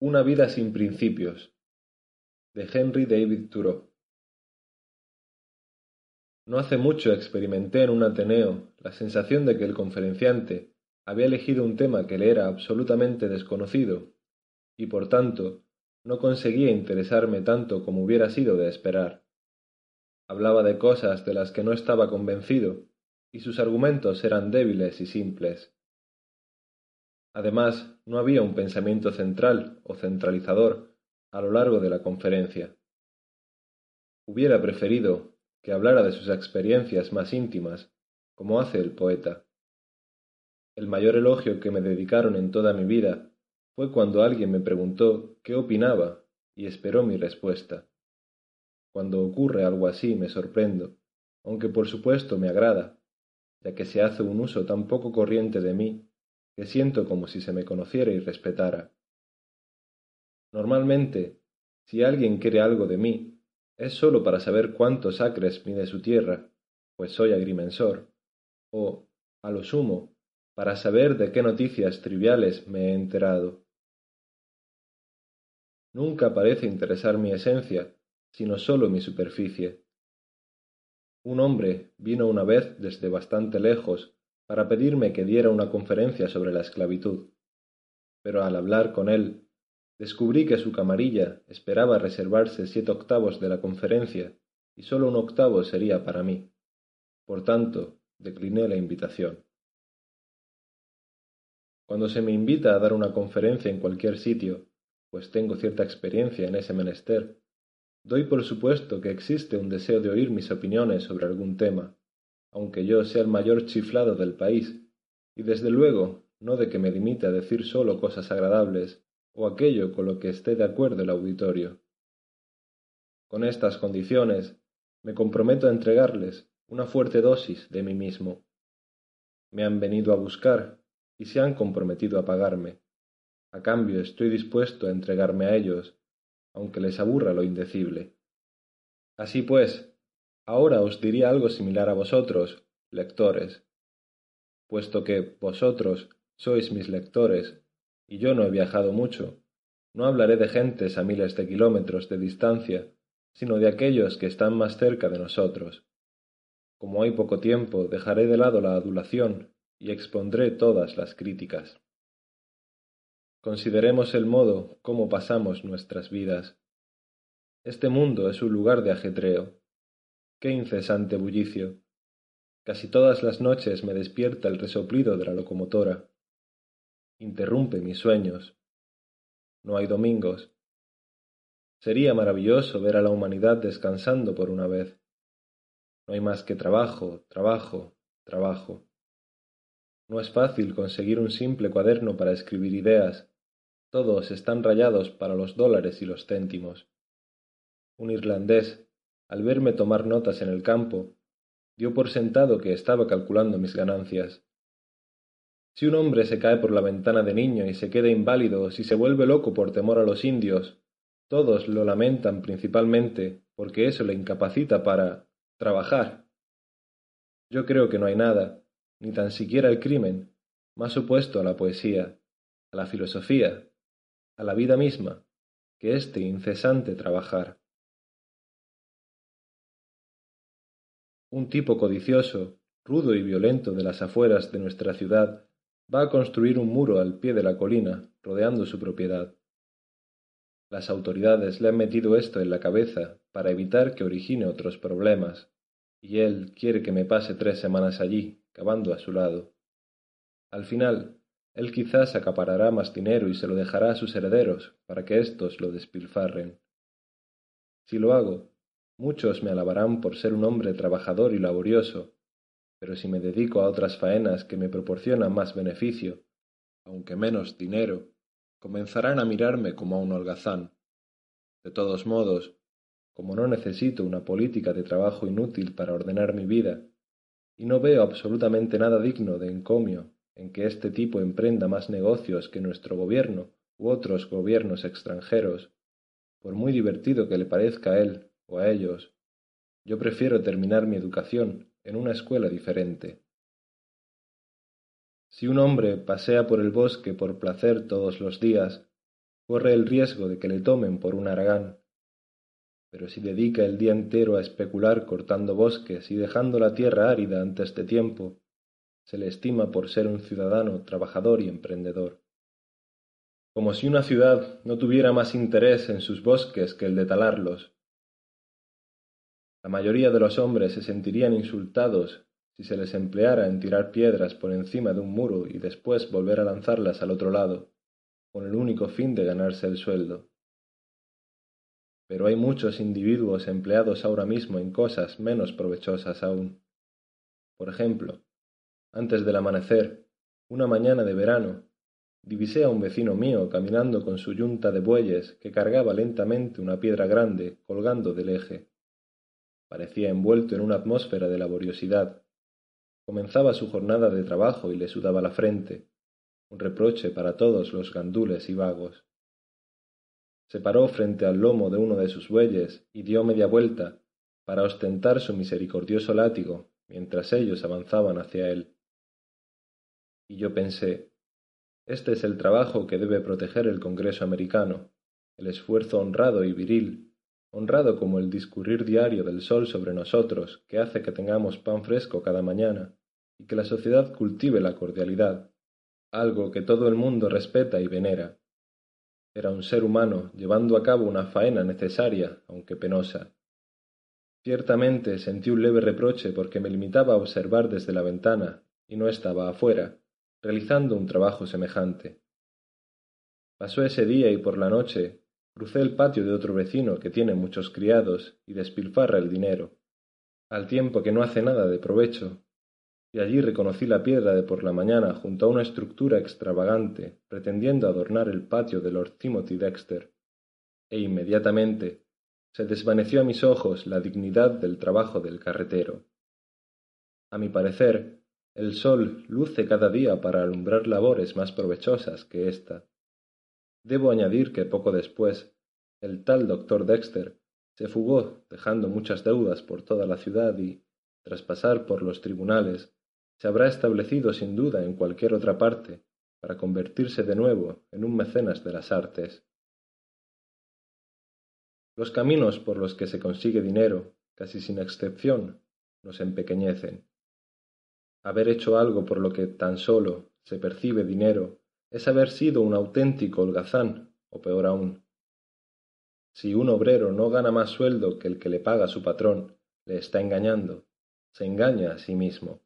Una vida sin principios de Henry David Thoreau No hace mucho experimenté en un Ateneo la sensación de que el conferenciante había elegido un tema que le era absolutamente desconocido y por tanto no conseguía interesarme tanto como hubiera sido de esperar. Hablaba de cosas de las que no estaba convencido y sus argumentos eran débiles y simples. Además, no había un pensamiento central o centralizador a lo largo de la conferencia. Hubiera preferido que hablara de sus experiencias más íntimas, como hace el poeta. El mayor elogio que me dedicaron en toda mi vida fue cuando alguien me preguntó qué opinaba y esperó mi respuesta. Cuando ocurre algo así me sorprendo, aunque por supuesto me agrada, ya que se hace un uso tan poco corriente de mí que siento como si se me conociera y respetara. Normalmente, si alguien quiere algo de mí, es sólo para saber cuántos acres mide su tierra, pues soy agrimensor, o, a lo sumo, para saber de qué noticias triviales me he enterado. Nunca parece interesar mi esencia, sino sólo mi superficie. Un hombre vino una vez desde bastante lejos para pedirme que diera una conferencia sobre la esclavitud. Pero al hablar con él, descubrí que su camarilla esperaba reservarse siete octavos de la conferencia y sólo un octavo sería para mí. Por tanto, decliné la invitación. Cuando se me invita a dar una conferencia en cualquier sitio, pues tengo cierta experiencia en ese menester, Doy por supuesto que existe un deseo de oír mis opiniones sobre algún tema, aunque yo sea el mayor chiflado del país, y desde luego no de que me limite a decir solo cosas agradables o aquello con lo que esté de acuerdo el auditorio. Con estas condiciones, me comprometo a entregarles una fuerte dosis de mí mismo. Me han venido a buscar y se han comprometido a pagarme. A cambio estoy dispuesto a entregarme a ellos aunque les aburra lo indecible. Así pues, ahora os diría algo similar a vosotros, lectores, puesto que vosotros sois mis lectores, y yo no he viajado mucho, no hablaré de gentes a miles de kilómetros de distancia, sino de aquellos que están más cerca de nosotros. Como hay poco tiempo, dejaré de lado la adulación y expondré todas las críticas. Consideremos el modo cómo pasamos nuestras vidas. Este mundo es un lugar de ajetreo. Qué incesante bullicio. Casi todas las noches me despierta el resoplido de la locomotora. Interrumpe mis sueños. No hay domingos. Sería maravilloso ver a la humanidad descansando por una vez. No hay más que trabajo, trabajo, trabajo. No es fácil conseguir un simple cuaderno para escribir ideas, todos están rayados para los dólares y los céntimos. Un irlandés, al verme tomar notas en el campo, dio por sentado que estaba calculando mis ganancias. Si un hombre se cae por la ventana de niño y se queda inválido, o si se vuelve loco por temor a los indios, todos lo lamentan principalmente porque eso le incapacita para trabajar. Yo creo que no hay nada, ni tan siquiera el crimen, más opuesto a la poesía, a la filosofía, a la vida misma, que este incesante trabajar. Un tipo codicioso, rudo y violento de las afueras de nuestra ciudad, va a construir un muro al pie de la colina, rodeando su propiedad. Las autoridades le han metido esto en la cabeza para evitar que origine otros problemas, y él quiere que me pase tres semanas allí, cavando a su lado. Al final, él quizás acaparará más dinero y se lo dejará a sus herederos para que éstos lo despilfarren. Si lo hago, muchos me alabarán por ser un hombre trabajador y laborioso, pero si me dedico a otras faenas que me proporcionan más beneficio, aunque menos dinero, comenzarán a mirarme como a un holgazán. De todos modos, como no necesito una política de trabajo inútil para ordenar mi vida, y no veo absolutamente nada digno de encomio en que este tipo emprenda más negocios que nuestro gobierno u otros gobiernos extranjeros, por muy divertido que le parezca a él o a ellos, yo prefiero terminar mi educación en una escuela diferente. Si un hombre pasea por el bosque por placer todos los días, corre el riesgo de que le tomen por un aragán. Pero si dedica el día entero a especular cortando bosques y dejando la tierra árida antes de tiempo, se le estima por ser un ciudadano trabajador y emprendedor. Como si una ciudad no tuviera más interés en sus bosques que el de talarlos, la mayoría de los hombres se sentirían insultados si se les empleara en tirar piedras por encima de un muro y después volver a lanzarlas al otro lado, con el único fin de ganarse el sueldo. Pero hay muchos individuos empleados ahora mismo en cosas menos provechosas aún. Por ejemplo, antes del amanecer, una mañana de verano, divisé a un vecino mío caminando con su yunta de bueyes que cargaba lentamente una piedra grande colgando del eje. Parecía envuelto en una atmósfera de laboriosidad. Comenzaba su jornada de trabajo y le sudaba la frente, un reproche para todos los gandules y vagos. Se paró frente al lomo de uno de sus bueyes y dio media vuelta para ostentar su misericordioso látigo mientras ellos avanzaban hacia él. Y yo pensé, este es el trabajo que debe proteger el Congreso americano, el esfuerzo honrado y viril honrado como el discurrir diario del sol sobre nosotros, que hace que tengamos pan fresco cada mañana, y que la sociedad cultive la cordialidad, algo que todo el mundo respeta y venera. Era un ser humano llevando a cabo una faena necesaria, aunque penosa. Ciertamente sentí un leve reproche porque me limitaba a observar desde la ventana, y no estaba afuera, realizando un trabajo semejante. Pasó ese día y por la noche Crucé el patio de otro vecino que tiene muchos criados y despilfarra el dinero, al tiempo que no hace nada de provecho, y allí reconocí la piedra de por la mañana junto a una estructura extravagante, pretendiendo adornar el patio de Lord Timothy Dexter, e inmediatamente se desvaneció a mis ojos la dignidad del trabajo del carretero. A mi parecer, el sol luce cada día para alumbrar labores más provechosas que ésta. Debo añadir que poco después, el tal doctor Dexter se fugó dejando muchas deudas por toda la ciudad y, tras pasar por los tribunales, se habrá establecido sin duda en cualquier otra parte para convertirse de nuevo en un mecenas de las artes. Los caminos por los que se consigue dinero, casi sin excepción, nos empequeñecen. Haber hecho algo por lo que tan solo se percibe dinero es haber sido un auténtico holgazán, o peor aún. Si un obrero no gana más sueldo que el que le paga su patrón, le está engañando, se engaña a sí mismo.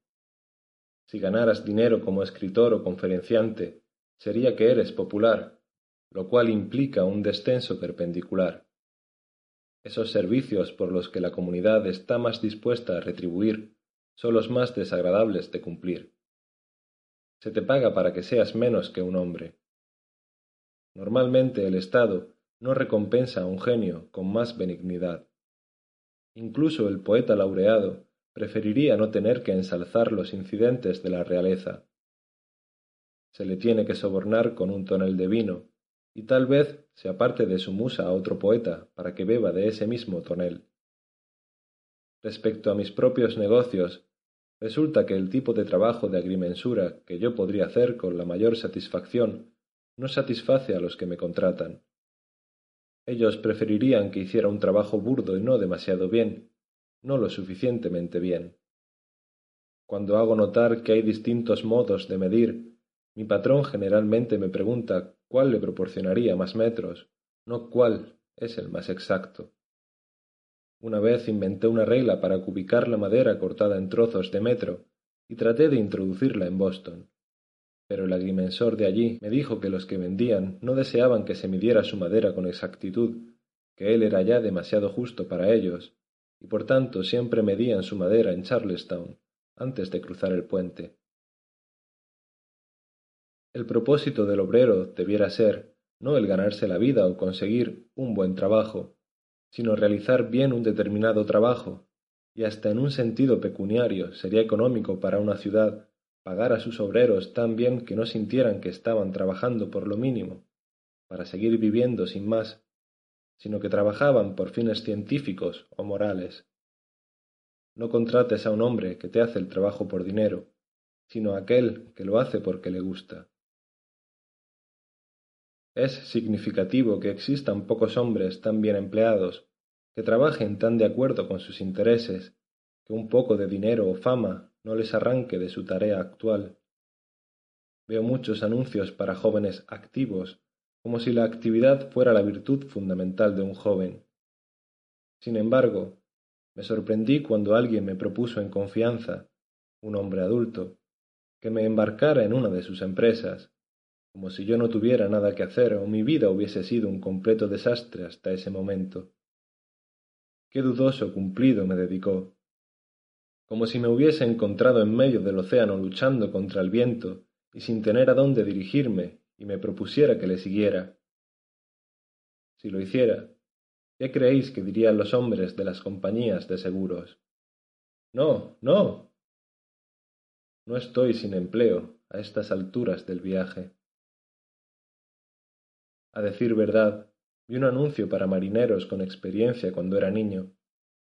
Si ganaras dinero como escritor o conferenciante, sería que eres popular, lo cual implica un descenso perpendicular. Esos servicios por los que la comunidad está más dispuesta a retribuir son los más desagradables de cumplir se te paga para que seas menos que un hombre. Normalmente el Estado no recompensa a un genio con más benignidad. Incluso el poeta laureado preferiría no tener que ensalzar los incidentes de la realeza. Se le tiene que sobornar con un tonel de vino, y tal vez se aparte de su musa a otro poeta para que beba de ese mismo tonel. Respecto a mis propios negocios, Resulta que el tipo de trabajo de agrimensura que yo podría hacer con la mayor satisfacción no satisface a los que me contratan. Ellos preferirían que hiciera un trabajo burdo y no demasiado bien, no lo suficientemente bien. Cuando hago notar que hay distintos modos de medir, mi patrón generalmente me pregunta cuál le proporcionaría más metros, no cuál es el más exacto. Una vez inventé una regla para cubicar la madera cortada en trozos de metro y traté de introducirla en Boston. Pero el agrimensor de allí me dijo que los que vendían no deseaban que se midiera su madera con exactitud, que él era ya demasiado justo para ellos, y por tanto siempre medían su madera en Charlestown, antes de cruzar el puente. El propósito del obrero debiera ser no el ganarse la vida o conseguir un buen trabajo, sino realizar bien un determinado trabajo, y hasta en un sentido pecuniario sería económico para una ciudad pagar a sus obreros tan bien que no sintieran que estaban trabajando por lo mínimo, para seguir viviendo sin más, sino que trabajaban por fines científicos o morales. No contrates a un hombre que te hace el trabajo por dinero, sino a aquel que lo hace porque le gusta. Es significativo que existan pocos hombres tan bien empleados, que trabajen tan de acuerdo con sus intereses, que un poco de dinero o fama no les arranque de su tarea actual. Veo muchos anuncios para jóvenes activos, como si la actividad fuera la virtud fundamental de un joven. Sin embargo, me sorprendí cuando alguien me propuso en confianza, un hombre adulto, que me embarcara en una de sus empresas, como si yo no tuviera nada que hacer o mi vida hubiese sido un completo desastre hasta ese momento. Qué dudoso cumplido me dedicó, como si me hubiese encontrado en medio del océano luchando contra el viento y sin tener a dónde dirigirme y me propusiera que le siguiera. Si lo hiciera, ¿qué creéis que dirían los hombres de las compañías de seguros? No, no. No estoy sin empleo a estas alturas del viaje. A decir verdad, vi un anuncio para marineros con experiencia cuando era niño,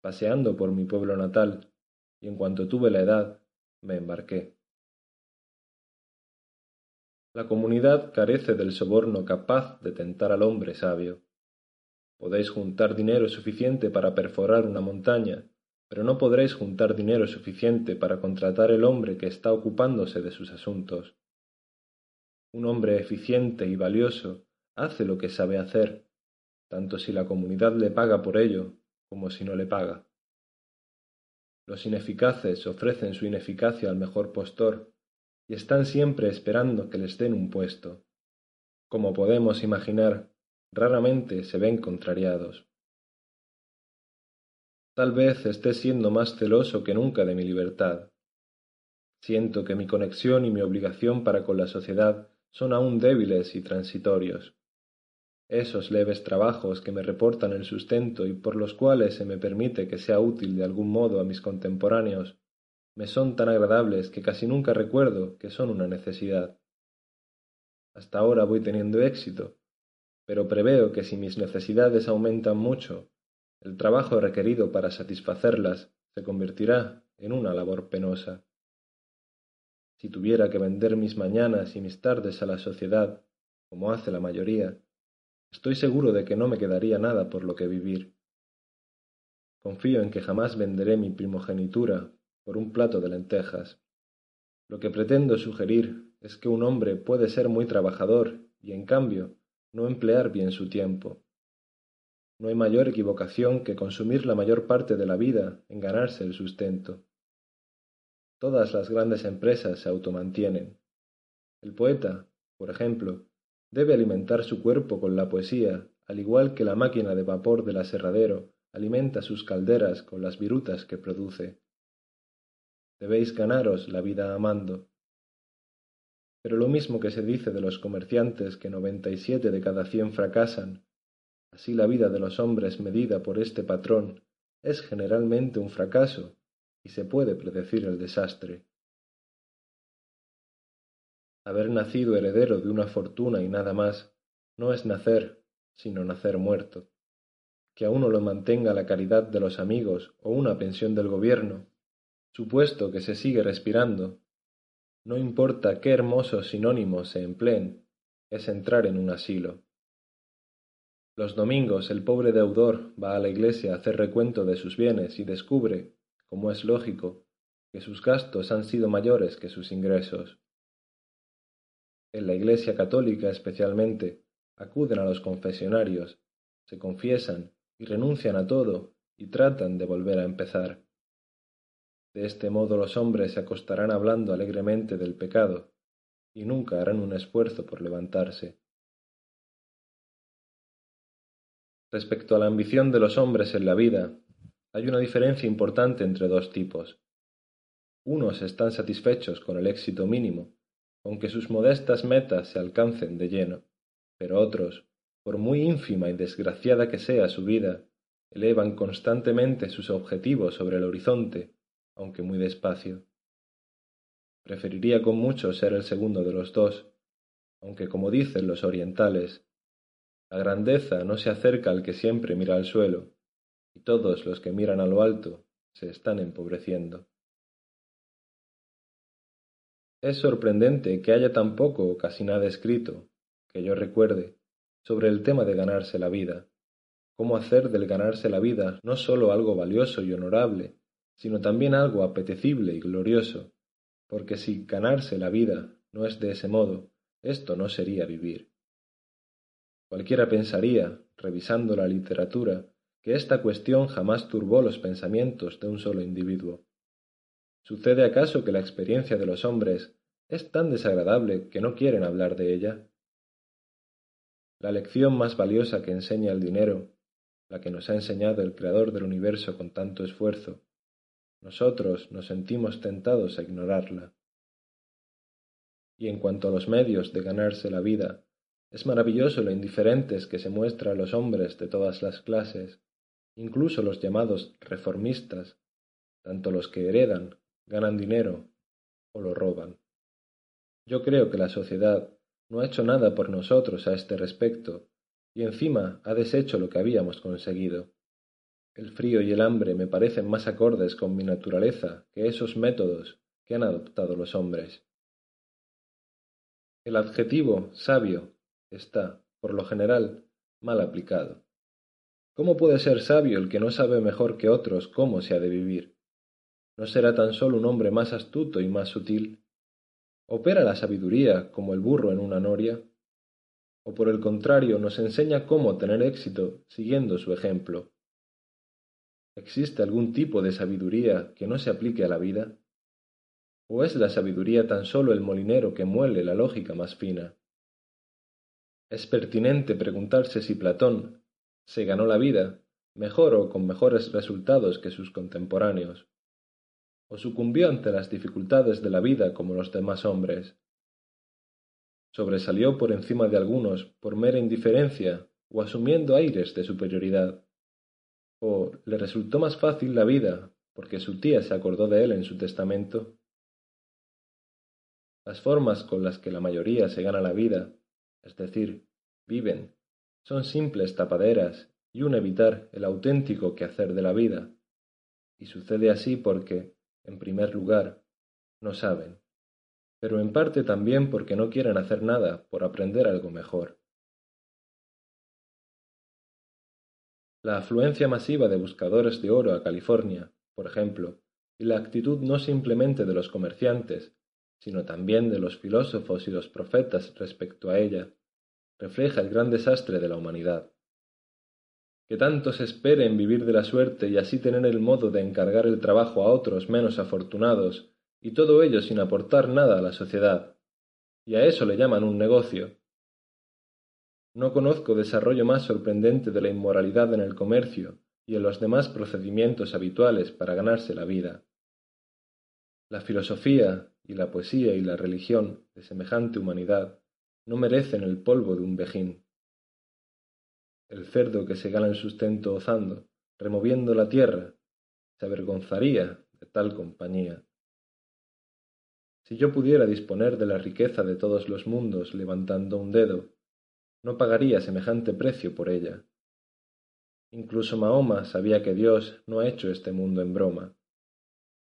paseando por mi pueblo natal, y en cuanto tuve la edad, me embarqué. La comunidad carece del soborno capaz de tentar al hombre sabio. Podéis juntar dinero suficiente para perforar una montaña, pero no podréis juntar dinero suficiente para contratar el hombre que está ocupándose de sus asuntos. Un hombre eficiente y valioso hace lo que sabe hacer, tanto si la comunidad le paga por ello como si no le paga. Los ineficaces ofrecen su ineficacia al mejor postor y están siempre esperando que les den un puesto. Como podemos imaginar, raramente se ven contrariados. Tal vez esté siendo más celoso que nunca de mi libertad. Siento que mi conexión y mi obligación para con la sociedad son aún débiles y transitorios esos leves trabajos que me reportan el sustento y por los cuales se me permite que sea útil de algún modo a mis contemporáneos, me son tan agradables que casi nunca recuerdo que son una necesidad. Hasta ahora voy teniendo éxito, pero preveo que si mis necesidades aumentan mucho, el trabajo requerido para satisfacerlas se convertirá en una labor penosa. Si tuviera que vender mis mañanas y mis tardes a la sociedad, como hace la mayoría, Estoy seguro de que no me quedaría nada por lo que vivir. Confío en que jamás venderé mi primogenitura por un plato de lentejas. Lo que pretendo sugerir es que un hombre puede ser muy trabajador y, en cambio, no emplear bien su tiempo. No hay mayor equivocación que consumir la mayor parte de la vida en ganarse el sustento. Todas las grandes empresas se automantienen. El poeta, por ejemplo, Debe alimentar su cuerpo con la poesía, al igual que la máquina de vapor del aserradero alimenta sus calderas con las virutas que produce. Debéis ganaros la vida amando. Pero lo mismo que se dice de los comerciantes que noventa y siete de cada cien fracasan, así la vida de los hombres medida por este patrón es generalmente un fracaso y se puede predecir el desastre. Haber nacido heredero de una fortuna y nada más, no es nacer, sino nacer muerto. Que a uno lo mantenga la caridad de los amigos o una pensión del gobierno, supuesto que se sigue respirando, no importa qué hermosos sinónimos se empleen, es entrar en un asilo. Los domingos el pobre deudor va a la iglesia a hacer recuento de sus bienes y descubre, como es lógico, que sus gastos han sido mayores que sus ingresos. En la Iglesia católica especialmente, acuden a los confesionarios, se confiesan y renuncian a todo y tratan de volver a empezar. De este modo los hombres se acostarán hablando alegremente del pecado y nunca harán un esfuerzo por levantarse. Respecto a la ambición de los hombres en la vida, hay una diferencia importante entre dos tipos. unos están satisfechos con el éxito mínimo, con que sus modestas metas se alcancen de lleno, pero otros, por muy ínfima y desgraciada que sea su vida, elevan constantemente sus objetivos sobre el horizonte, aunque muy despacio. Preferiría con mucho ser el segundo de los dos, aunque como dicen los orientales, la grandeza no se acerca al que siempre mira al suelo, y todos los que miran a lo alto se están empobreciendo. Es sorprendente que haya tan poco o casi nada escrito, que yo recuerde, sobre el tema de ganarse la vida, cómo hacer del ganarse la vida no sólo algo valioso y honorable, sino también algo apetecible y glorioso, porque si ganarse la vida no es de ese modo, esto no sería vivir. Cualquiera pensaría, revisando la literatura, que esta cuestión jamás turbó los pensamientos de un solo individuo. ¿Sucede acaso que la experiencia de los hombres es tan desagradable que no quieren hablar de ella? La lección más valiosa que enseña el dinero, la que nos ha enseñado el Creador del universo con tanto esfuerzo, nosotros nos sentimos tentados a ignorarla. Y en cuanto a los medios de ganarse la vida, es maravilloso lo indiferentes que se muestra a los hombres de todas las clases, incluso los llamados reformistas, tanto los que heredan ganan dinero o lo roban. Yo creo que la sociedad no ha hecho nada por nosotros a este respecto, y encima ha deshecho lo que habíamos conseguido. El frío y el hambre me parecen más acordes con mi naturaleza que esos métodos que han adoptado los hombres. El adjetivo sabio está, por lo general, mal aplicado. ¿Cómo puede ser sabio el que no sabe mejor que otros cómo se ha de vivir? ¿No será tan solo un hombre más astuto y más sutil? ¿Opera la sabiduría como el burro en una noria? ¿O por el contrario nos enseña cómo tener éxito siguiendo su ejemplo? ¿Existe algún tipo de sabiduría que no se aplique a la vida? ¿O es la sabiduría tan solo el molinero que muele la lógica más fina? Es pertinente preguntarse si Platón se ganó la vida mejor o con mejores resultados que sus contemporáneos o sucumbió ante las dificultades de la vida como los demás hombres. Sobresalió por encima de algunos por mera indiferencia o asumiendo aires de superioridad. O le resultó más fácil la vida porque su tía se acordó de él en su testamento. Las formas con las que la mayoría se gana la vida, es decir, viven, son simples tapaderas y un evitar el auténtico quehacer de la vida. Y sucede así porque, en primer lugar, no saben, pero en parte también porque no quieren hacer nada por aprender algo mejor. La afluencia masiva de buscadores de oro a California, por ejemplo, y la actitud no simplemente de los comerciantes, sino también de los filósofos y los profetas respecto a ella, refleja el gran desastre de la humanidad que tantos esperen vivir de la suerte y así tener el modo de encargar el trabajo a otros menos afortunados, y todo ello sin aportar nada a la sociedad. Y a eso le llaman un negocio. No conozco desarrollo más sorprendente de la inmoralidad en el comercio y en los demás procedimientos habituales para ganarse la vida. La filosofía y la poesía y la religión de semejante humanidad no merecen el polvo de un vejín el cerdo que se gana el sustento ozando, removiendo la tierra, se avergonzaría de tal compañía. Si yo pudiera disponer de la riqueza de todos los mundos levantando un dedo, no pagaría semejante precio por ella. Incluso Mahoma sabía que Dios no ha hecho este mundo en broma.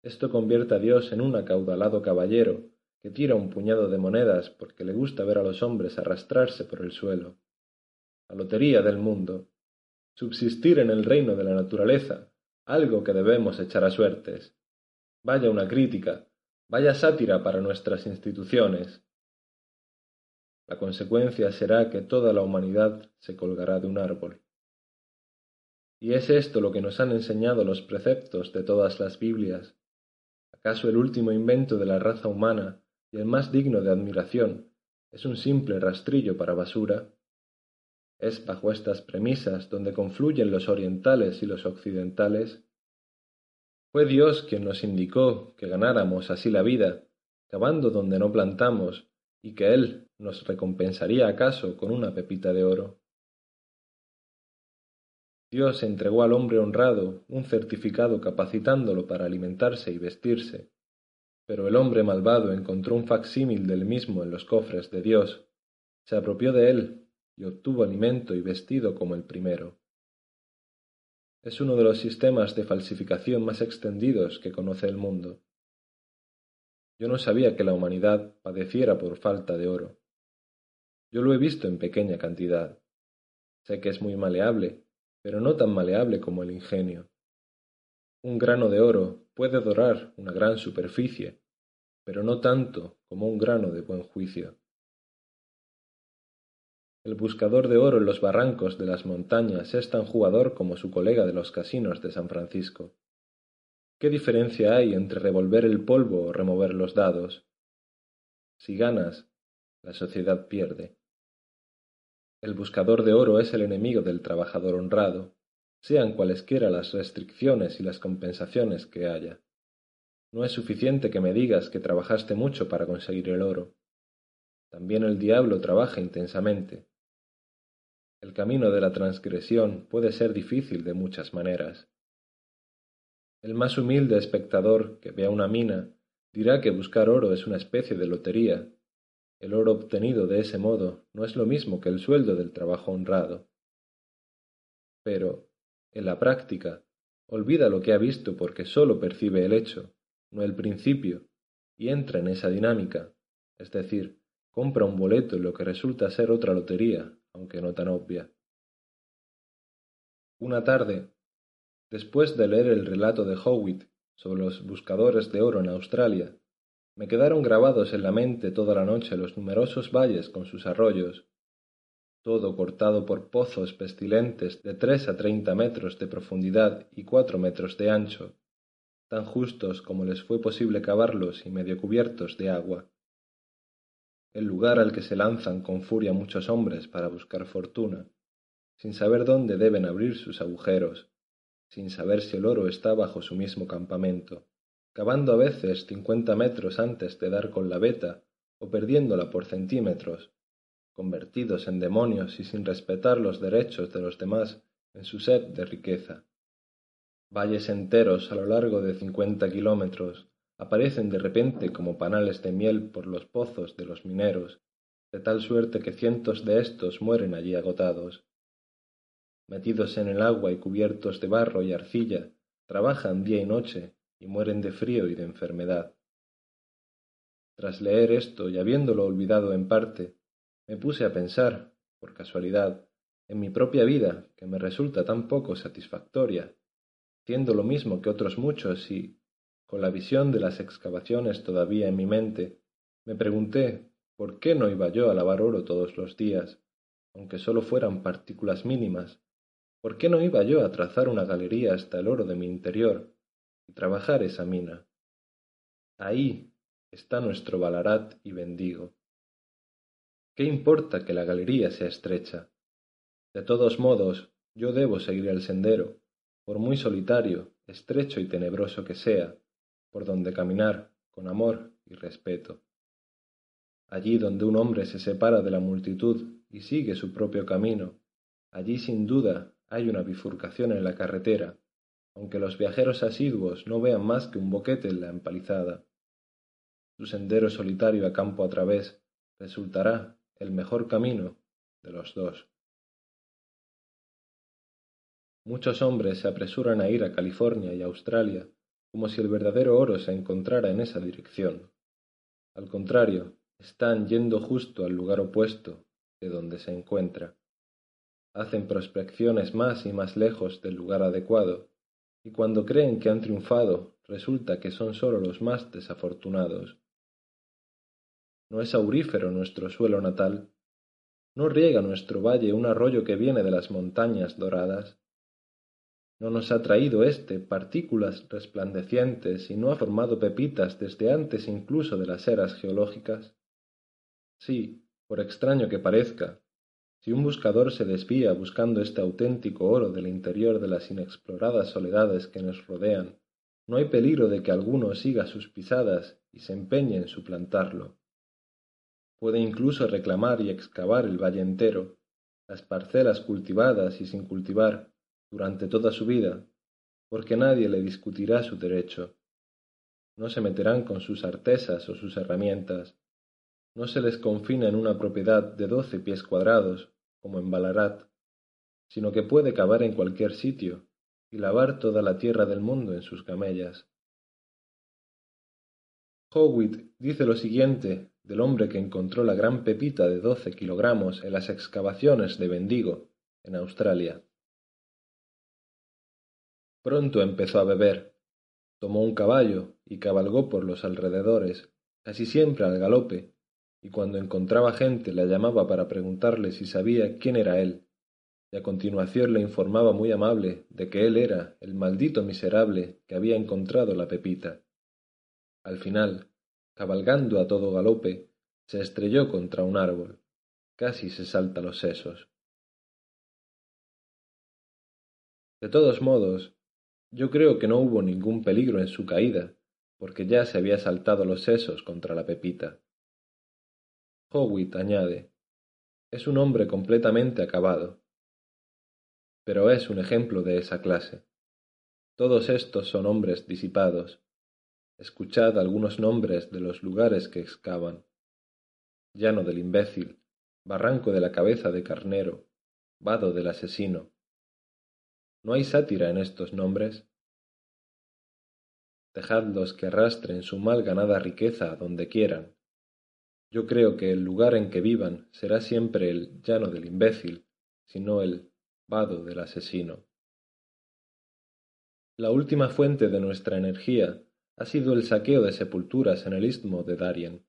Esto convierte a Dios en un acaudalado caballero que tira un puñado de monedas porque le gusta ver a los hombres arrastrarse por el suelo la lotería del mundo, subsistir en el reino de la naturaleza, algo que debemos echar a suertes. Vaya una crítica, vaya sátira para nuestras instituciones. La consecuencia será que toda la humanidad se colgará de un árbol. ¿Y es esto lo que nos han enseñado los preceptos de todas las Biblias? ¿Acaso el último invento de la raza humana y el más digno de admiración es un simple rastrillo para basura? Es bajo estas premisas donde confluyen los orientales y los occidentales. Fue Dios quien nos indicó que ganáramos así la vida, cavando donde no plantamos, y que Él nos recompensaría acaso con una pepita de oro. Dios entregó al hombre honrado un certificado capacitándolo para alimentarse y vestirse, pero el hombre malvado encontró un facsímil del mismo en los cofres de Dios, se apropió de él y obtuvo alimento y vestido como el primero. Es uno de los sistemas de falsificación más extendidos que conoce el mundo. Yo no sabía que la humanidad padeciera por falta de oro. Yo lo he visto en pequeña cantidad. Sé que es muy maleable, pero no tan maleable como el ingenio. Un grano de oro puede dorar una gran superficie, pero no tanto como un grano de buen juicio. El buscador de oro en los barrancos de las montañas es tan jugador como su colega de los casinos de San Francisco. ¿Qué diferencia hay entre revolver el polvo o remover los dados? Si ganas, la sociedad pierde. El buscador de oro es el enemigo del trabajador honrado, sean cualesquiera las restricciones y las compensaciones que haya. No es suficiente que me digas que trabajaste mucho para conseguir el oro. También el diablo trabaja intensamente, el camino de la transgresión puede ser difícil de muchas maneras. El más humilde espectador que vea una mina dirá que buscar oro es una especie de lotería. El oro obtenido de ese modo no es lo mismo que el sueldo del trabajo honrado. Pero, en la práctica, olvida lo que ha visto porque sólo percibe el hecho, no el principio, y entra en esa dinámica, es decir, compra un boleto en lo que resulta ser otra lotería, aunque no tan obvia. Una tarde, después de leer el relato de Howitt sobre los buscadores de oro en Australia, me quedaron grabados en la mente toda la noche los numerosos valles con sus arroyos, todo cortado por pozos pestilentes de tres a treinta metros de profundidad y cuatro metros de ancho, tan justos como les fue posible cavarlos y medio cubiertos de agua el lugar al que se lanzan con furia muchos hombres para buscar fortuna, sin saber dónde deben abrir sus agujeros, sin saber si el oro está bajo su mismo campamento, cavando a veces cincuenta metros antes de dar con la veta o perdiéndola por centímetros, convertidos en demonios y sin respetar los derechos de los demás en su sed de riqueza. Valles enteros a lo largo de cincuenta kilómetros aparecen de repente como panales de miel por los pozos de los mineros, de tal suerte que cientos de éstos mueren allí agotados. Metidos en el agua y cubiertos de barro y arcilla, trabajan día y noche y mueren de frío y de enfermedad. Tras leer esto y habiéndolo olvidado en parte, me puse a pensar, por casualidad, en mi propia vida, que me resulta tan poco satisfactoria, siendo lo mismo que otros muchos y, con la visión de las excavaciones todavía en mi mente, me pregunté por qué no iba yo a lavar oro todos los días, aunque sólo fueran partículas mínimas, por qué no iba yo a trazar una galería hasta el oro de mi interior y trabajar esa mina. Ahí está nuestro Balarat y Bendigo. ¿Qué importa que la galería sea estrecha? De todos modos, yo debo seguir el sendero, por muy solitario, estrecho y tenebroso que sea, por donde caminar con amor y respeto. Allí donde un hombre se separa de la multitud y sigue su propio camino, allí sin duda hay una bifurcación en la carretera, aunque los viajeros asiduos no vean más que un boquete en la empalizada. Su sendero solitario a campo a través resultará el mejor camino de los dos. Muchos hombres se apresuran a ir a California y Australia como si el verdadero oro se encontrara en esa dirección. Al contrario, están yendo justo al lugar opuesto de donde se encuentra. Hacen prospecciones más y más lejos del lugar adecuado, y cuando creen que han triunfado, resulta que son sólo los más desafortunados. ¿No es aurífero nuestro suelo natal? ¿No riega nuestro valle un arroyo que viene de las montañas doradas? ¿No nos ha traído éste partículas resplandecientes y no ha formado pepitas desde antes incluso de las eras geológicas? Sí, por extraño que parezca, si un buscador se desvía buscando este auténtico oro del interior de las inexploradas soledades que nos rodean, no hay peligro de que alguno siga sus pisadas y se empeñe en suplantarlo. Puede incluso reclamar y excavar el valle entero, las parcelas cultivadas y sin cultivar, durante toda su vida, porque nadie le discutirá su derecho. No se meterán con sus artesas o sus herramientas. No se les confina en una propiedad de doce pies cuadrados, como en Ballarat, sino que puede cavar en cualquier sitio y lavar toda la tierra del mundo en sus camellas. Howitt dice lo siguiente del hombre que encontró la gran pepita de doce kilogramos en las excavaciones de Bendigo, en Australia. Pronto empezó a beber, tomó un caballo y cabalgó por los alrededores, casi siempre al galope, y cuando encontraba gente la llamaba para preguntarle si sabía quién era él, y a continuación le informaba muy amable de que él era el maldito miserable que había encontrado la pepita. Al final, cabalgando a todo galope, se estrelló contra un árbol. Casi se salta los sesos. De todos modos, yo creo que no hubo ningún peligro en su caída, porque ya se había saltado los sesos contra la pepita. Howitt añade, es un hombre completamente acabado. Pero es un ejemplo de esa clase. Todos estos son hombres disipados. Escuchad algunos nombres de los lugares que excavan. Llano del imbécil, barranco de la cabeza de carnero, vado del asesino, ¿No hay sátira en estos nombres? Dejadlos que arrastren su mal ganada riqueza donde quieran. Yo creo que el lugar en que vivan será siempre el llano del imbécil, sino el vado del asesino. La última fuente de nuestra energía ha sido el saqueo de sepulturas en el istmo de Darien,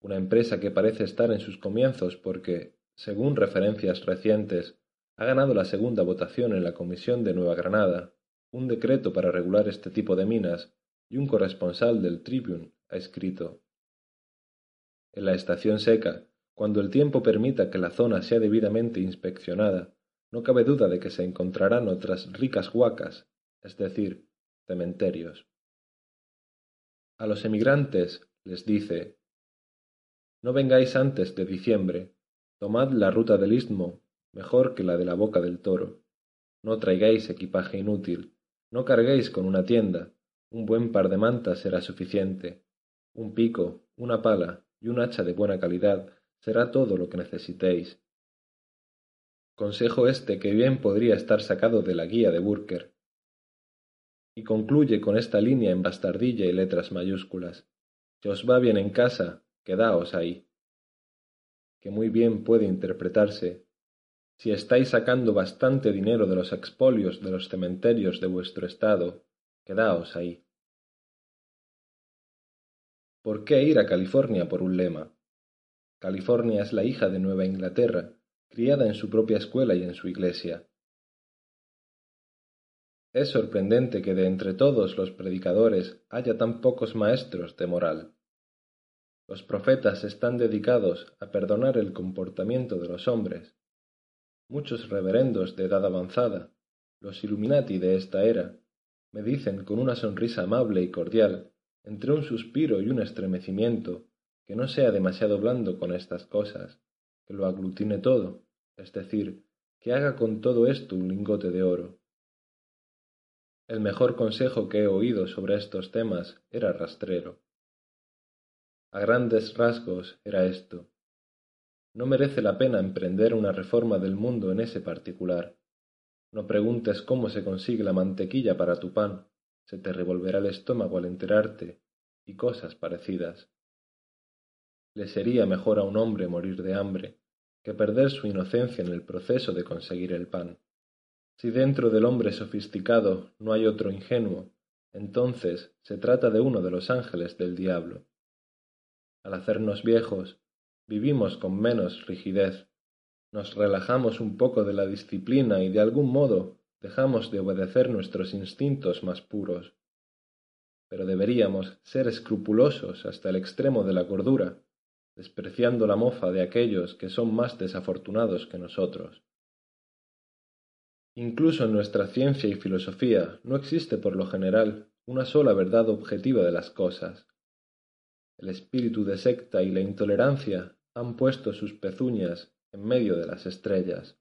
una empresa que parece estar en sus comienzos porque, según referencias recientes, ha ganado la segunda votación en la Comisión de Nueva Granada, un decreto para regular este tipo de minas, y un corresponsal del Tribune ha escrito En la estación seca, cuando el tiempo permita que la zona sea debidamente inspeccionada, no cabe duda de que se encontrarán otras ricas huacas, es decir, cementerios. A los emigrantes les dice No vengáis antes de diciembre, tomad la ruta del istmo mejor que la de la boca del toro. No traigáis equipaje inútil, no carguéis con una tienda, un buen par de mantas será suficiente, un pico, una pala y un hacha de buena calidad será todo lo que necesitéis. Consejo este que bien podría estar sacado de la guía de Burker. Y concluye con esta línea en bastardilla y letras mayúsculas. Si os va bien en casa, quedaos ahí. Que muy bien puede interpretarse si estáis sacando bastante dinero de los expolios de los cementerios de vuestro estado, quedaos ahí. ¿Por qué ir a California por un lema? California es la hija de Nueva Inglaterra, criada en su propia escuela y en su iglesia. Es sorprendente que de entre todos los predicadores haya tan pocos maestros de moral. Los profetas están dedicados a perdonar el comportamiento de los hombres, Muchos reverendos de edad avanzada, los Illuminati de esta era, me dicen con una sonrisa amable y cordial, entre un suspiro y un estremecimiento, que no sea demasiado blando con estas cosas, que lo aglutine todo, es decir, que haga con todo esto un lingote de oro. El mejor consejo que he oído sobre estos temas era rastrero. A grandes rasgos era esto. No merece la pena emprender una reforma del mundo en ese particular. No preguntes cómo se consigue la mantequilla para tu pan, se te revolverá el estómago al enterarte, y cosas parecidas. Le sería mejor a un hombre morir de hambre que perder su inocencia en el proceso de conseguir el pan. Si dentro del hombre sofisticado no hay otro ingenuo, entonces se trata de uno de los ángeles del diablo. Al hacernos viejos, vivimos con menos rigidez, nos relajamos un poco de la disciplina y de algún modo dejamos de obedecer nuestros instintos más puros. Pero deberíamos ser escrupulosos hasta el extremo de la cordura, despreciando la mofa de aquellos que son más desafortunados que nosotros. Incluso en nuestra ciencia y filosofía no existe por lo general una sola verdad objetiva de las cosas. El espíritu de secta y la intolerancia han puesto sus pezuñas en medio de las estrellas.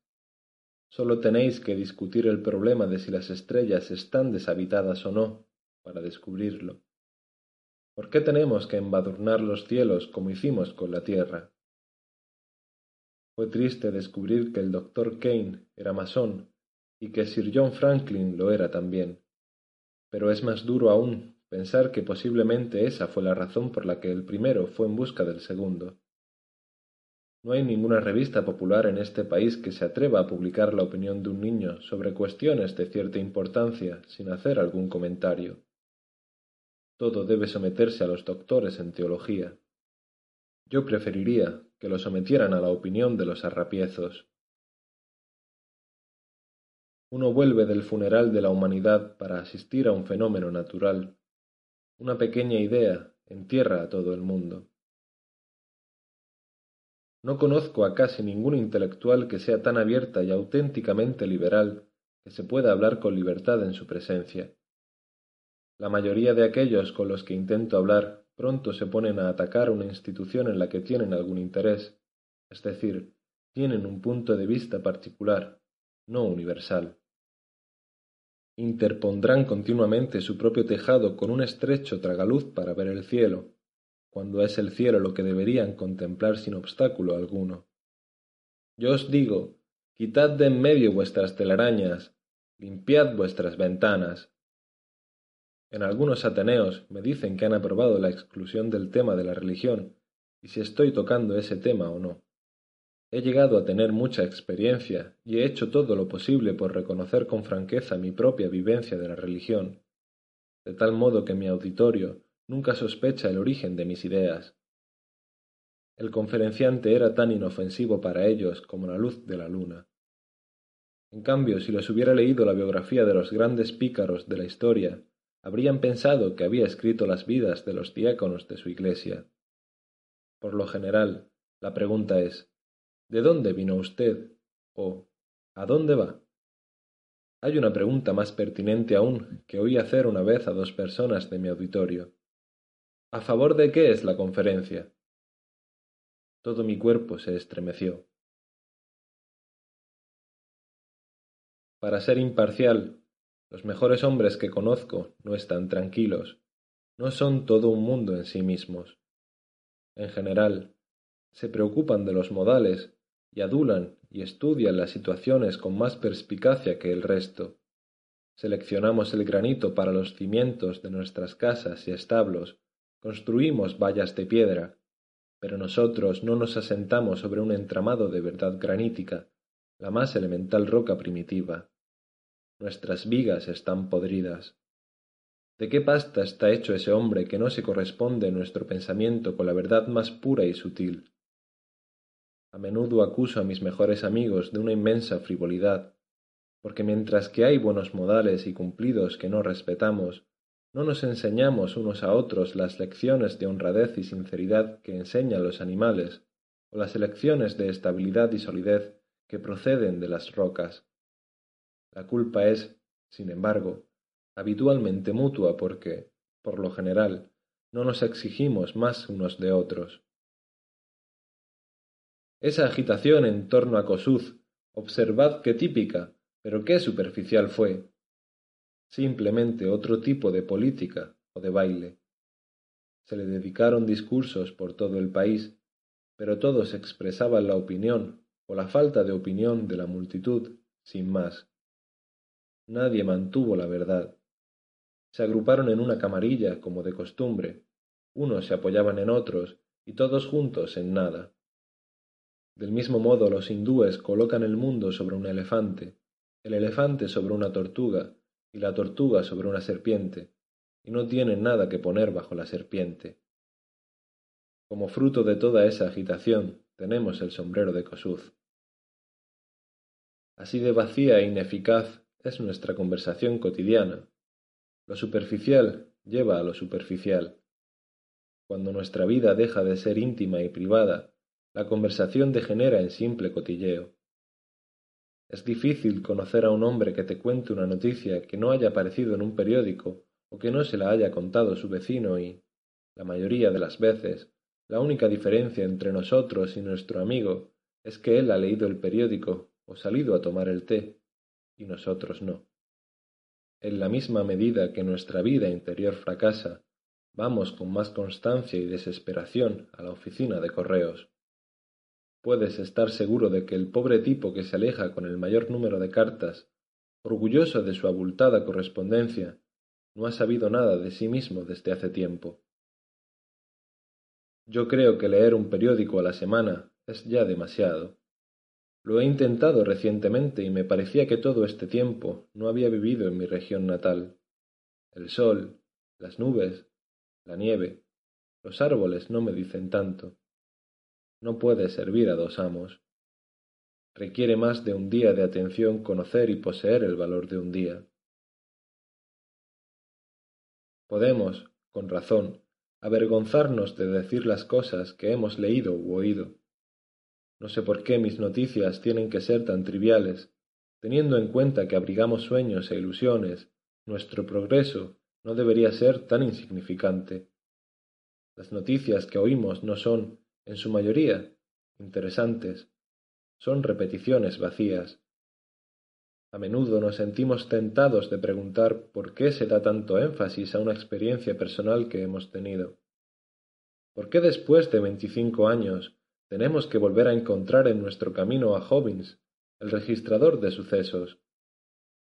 Solo tenéis que discutir el problema de si las estrellas están deshabitadas o no, para descubrirlo. ¿Por qué tenemos que embadurnar los cielos como hicimos con la tierra? Fue triste descubrir que el doctor Kane era masón y que Sir John Franklin lo era también. Pero es más duro aún pensar que posiblemente esa fue la razón por la que el primero fue en busca del segundo. No hay ninguna revista popular en este país que se atreva a publicar la opinión de un niño sobre cuestiones de cierta importancia sin hacer algún comentario. Todo debe someterse a los doctores en teología. Yo preferiría que lo sometieran a la opinión de los arrapiezos. Uno vuelve del funeral de la humanidad para asistir a un fenómeno natural. Una pequeña idea entierra a todo el mundo. No conozco a casi ningún intelectual que sea tan abierta y auténticamente liberal que se pueda hablar con libertad en su presencia. La mayoría de aquellos con los que intento hablar pronto se ponen a atacar una institución en la que tienen algún interés, es decir, tienen un punto de vista particular, no universal. Interpondrán continuamente su propio tejado con un estrecho tragaluz para ver el cielo, cuando es el cielo lo que deberían contemplar sin obstáculo alguno. Yo os digo, quitad de en medio vuestras telarañas, limpiad vuestras ventanas. En algunos Ateneos me dicen que han aprobado la exclusión del tema de la religión, y si estoy tocando ese tema o no. He llegado a tener mucha experiencia y he hecho todo lo posible por reconocer con franqueza mi propia vivencia de la religión, de tal modo que mi auditorio nunca sospecha el origen de mis ideas. El conferenciante era tan inofensivo para ellos como la luz de la luna. En cambio, si les hubiera leído la biografía de los grandes pícaros de la historia, habrían pensado que había escrito las vidas de los diáconos de su iglesia. Por lo general, la pregunta es ¿De dónde vino usted? o ¿A dónde va? Hay una pregunta más pertinente aún que oí hacer una vez a dos personas de mi auditorio. ¿A favor de qué es la conferencia? Todo mi cuerpo se estremeció. Para ser imparcial, los mejores hombres que conozco no están tranquilos, no son todo un mundo en sí mismos. En general, se preocupan de los modales y adulan y estudian las situaciones con más perspicacia que el resto. Seleccionamos el granito para los cimientos de nuestras casas y establos construimos vallas de piedra, pero nosotros no nos asentamos sobre un entramado de verdad granítica, la más elemental roca primitiva. Nuestras vigas están podridas. ¿De qué pasta está hecho ese hombre que no se corresponde en nuestro pensamiento con la verdad más pura y sutil? A menudo acuso a mis mejores amigos de una inmensa frivolidad, porque mientras que hay buenos modales y cumplidos que no respetamos, no nos enseñamos unos a otros las lecciones de honradez y sinceridad que enseñan los animales, o las lecciones de estabilidad y solidez que proceden de las rocas. La culpa es, sin embargo, habitualmente mutua porque, por lo general, no nos exigimos más unos de otros. Esa agitación en torno a Kossuth, observad qué típica, pero qué superficial fue, simplemente otro tipo de política o de baile. Se le dedicaron discursos por todo el país, pero todos expresaban la opinión o la falta de opinión de la multitud, sin más. Nadie mantuvo la verdad. Se agruparon en una camarilla, como de costumbre, unos se apoyaban en otros, y todos juntos en nada. Del mismo modo los hindúes colocan el mundo sobre un elefante, el elefante sobre una tortuga, y la tortuga sobre una serpiente, y no tienen nada que poner bajo la serpiente. Como fruto de toda esa agitación tenemos el sombrero de Kossuth. Así de vacía e ineficaz es nuestra conversación cotidiana. Lo superficial lleva a lo superficial. Cuando nuestra vida deja de ser íntima y privada, la conversación degenera en simple cotilleo. Es difícil conocer a un hombre que te cuente una noticia que no haya aparecido en un periódico o que no se la haya contado su vecino y, la mayoría de las veces, la única diferencia entre nosotros y nuestro amigo es que él ha leído el periódico o salido a tomar el té, y nosotros no. En la misma medida que nuestra vida interior fracasa, vamos con más constancia y desesperación a la oficina de correos. Puedes estar seguro de que el pobre tipo que se aleja con el mayor número de cartas, orgulloso de su abultada correspondencia, no ha sabido nada de sí mismo desde hace tiempo. Yo creo que leer un periódico a la semana es ya demasiado. Lo he intentado recientemente y me parecía que todo este tiempo no había vivido en mi región natal. El sol, las nubes, la nieve, los árboles no me dicen tanto. No puede servir a dos amos. Requiere más de un día de atención conocer y poseer el valor de un día. Podemos, con razón, avergonzarnos de decir las cosas que hemos leído u oído. No sé por qué mis noticias tienen que ser tan triviales, teniendo en cuenta que abrigamos sueños e ilusiones, nuestro progreso no debería ser tan insignificante. Las noticias que oímos no son, en su mayoría, interesantes, son repeticiones vacías. A menudo nos sentimos tentados de preguntar por qué se da tanto énfasis a una experiencia personal que hemos tenido. ¿Por qué después de veinticinco años tenemos que volver a encontrar en nuestro camino a Hobbins, el registrador de sucesos?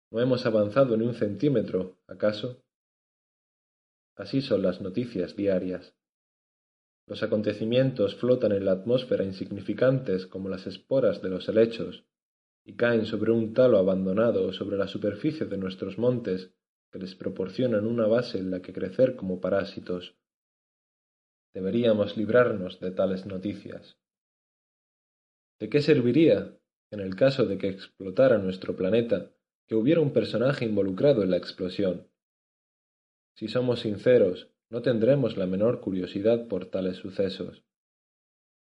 ¿No hemos avanzado ni un centímetro, acaso? Así son las noticias diarias. Los acontecimientos flotan en la atmósfera insignificantes como las esporas de los helechos, y caen sobre un talo abandonado o sobre la superficie de nuestros montes que les proporcionan una base en la que crecer como parásitos. Deberíamos librarnos de tales noticias. ¿De qué serviría, en el caso de que explotara nuestro planeta, que hubiera un personaje involucrado en la explosión? Si somos sinceros, no tendremos la menor curiosidad por tales sucesos.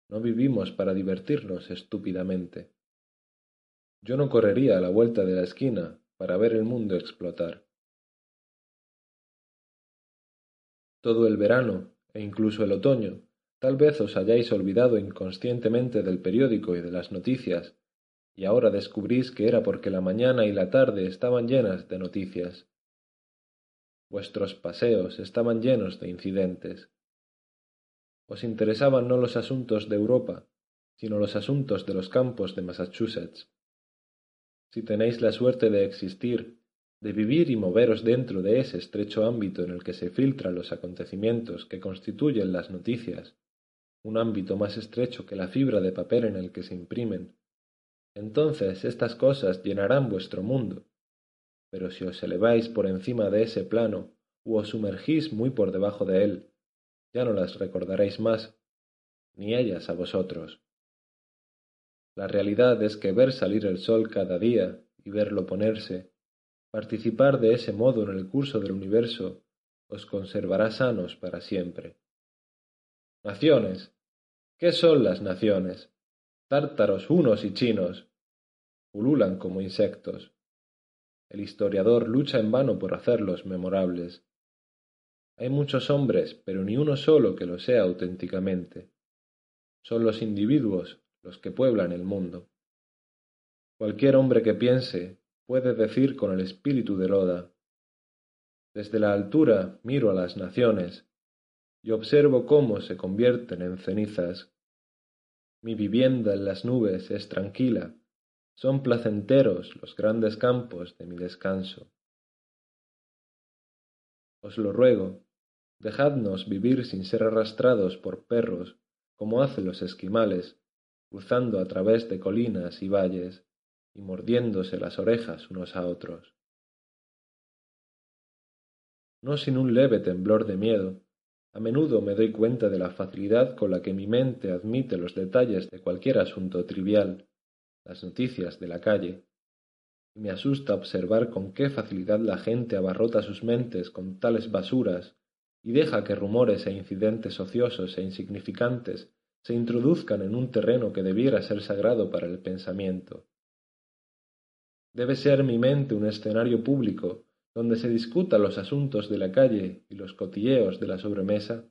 No vivimos para divertirnos estúpidamente. Yo no correría a la vuelta de la esquina para ver el mundo explotar. Todo el verano, e incluso el otoño, tal vez os hayáis olvidado inconscientemente del periódico y de las noticias, y ahora descubrís que era porque la mañana y la tarde estaban llenas de noticias. Vuestros paseos estaban llenos de incidentes. Os interesaban no los asuntos de Europa, sino los asuntos de los campos de Massachusetts. Si tenéis la suerte de existir, de vivir y moveros dentro de ese estrecho ámbito en el que se filtran los acontecimientos que constituyen las noticias, un ámbito más estrecho que la fibra de papel en el que se imprimen, entonces estas cosas llenarán vuestro mundo pero si os eleváis por encima de ese plano u os sumergís muy por debajo de él, ya no las recordaréis más, ni ellas a vosotros. La realidad es que ver salir el sol cada día y verlo ponerse, participar de ese modo en el curso del universo, os conservará sanos para siempre. Naciones. ¿Qué son las naciones? Tártaros unos y chinos. Pululan como insectos. El historiador lucha en vano por hacerlos memorables. Hay muchos hombres, pero ni uno solo que lo sea auténticamente. Son los individuos los que pueblan el mundo. Cualquier hombre que piense puede decir con el espíritu de Loda, desde la altura miro a las naciones y observo cómo se convierten en cenizas. Mi vivienda en las nubes es tranquila son placenteros los grandes campos de mi descanso. Os lo ruego, dejadnos vivir sin ser arrastrados por perros, como hacen los esquimales, cruzando a través de colinas y valles, y mordiéndose las orejas unos a otros. No sin un leve temblor de miedo, a menudo me doy cuenta de la facilidad con la que mi mente admite los detalles de cualquier asunto trivial, las noticias de la calle, y me asusta observar con qué facilidad la gente abarrota sus mentes con tales basuras y deja que rumores e incidentes ociosos e insignificantes se introduzcan en un terreno que debiera ser sagrado para el pensamiento. Debe ser mi mente un escenario público donde se discutan los asuntos de la calle y los cotilleos de la sobremesa?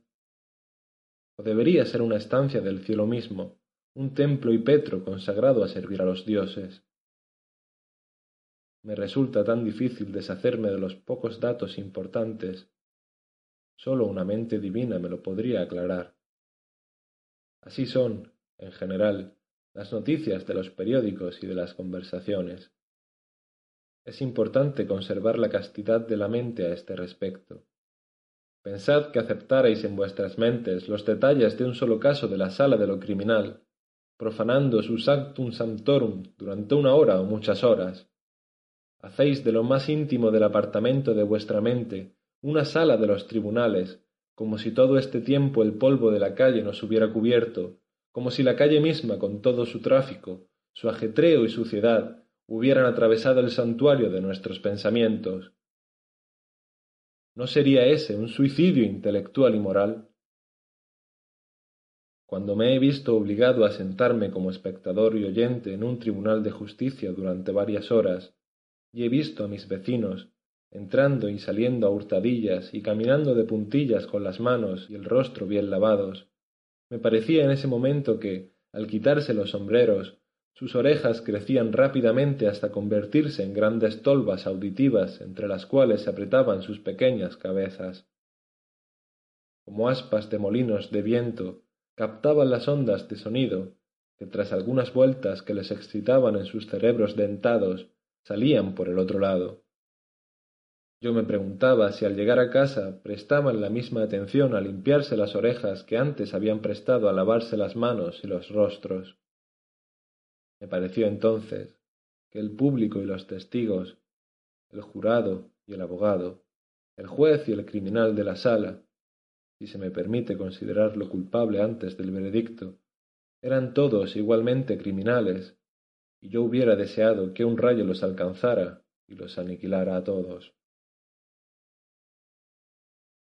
¿O debería ser una estancia del cielo mismo, un templo y petro consagrado a servir a los dioses? Me resulta tan difícil deshacerme de los pocos datos importantes. Sólo una mente divina me lo podría aclarar. Así son, en general, las noticias de los periódicos y de las conversaciones. Es importante conservar la castidad de la mente a este respecto. Pensad que aceptarais en vuestras mentes los detalles de un solo caso de la sala de lo criminal, profanando su sanctum sanctorum durante una hora o muchas horas, hacéis de lo más íntimo del apartamento de vuestra mente una sala de los tribunales, como si todo este tiempo el polvo de la calle nos hubiera cubierto, como si la calle misma con todo su tráfico, su ajetreo y suciedad, hubieran atravesado el santuario de nuestros pensamientos. ¿No sería ese un suicidio intelectual y moral? Cuando me he visto obligado a sentarme como espectador y oyente en un tribunal de justicia durante varias horas, y he visto a mis vecinos entrando y saliendo a hurtadillas y caminando de puntillas con las manos y el rostro bien lavados. Me parecía en ese momento que, al quitarse los sombreros, sus orejas crecían rápidamente hasta convertirse en grandes tolvas auditivas entre las cuales se apretaban sus pequeñas cabezas. Como aspas de molinos de viento, captaban las ondas de sonido que tras algunas vueltas que les excitaban en sus cerebros dentados salían por el otro lado. Yo me preguntaba si al llegar a casa prestaban la misma atención a limpiarse las orejas que antes habían prestado a lavarse las manos y los rostros. Me pareció entonces que el público y los testigos, el jurado y el abogado, el juez y el criminal de la sala, si se me permite considerarlo culpable antes del veredicto, eran todos igualmente criminales y yo hubiera deseado que un rayo los alcanzara y los aniquilara a todos.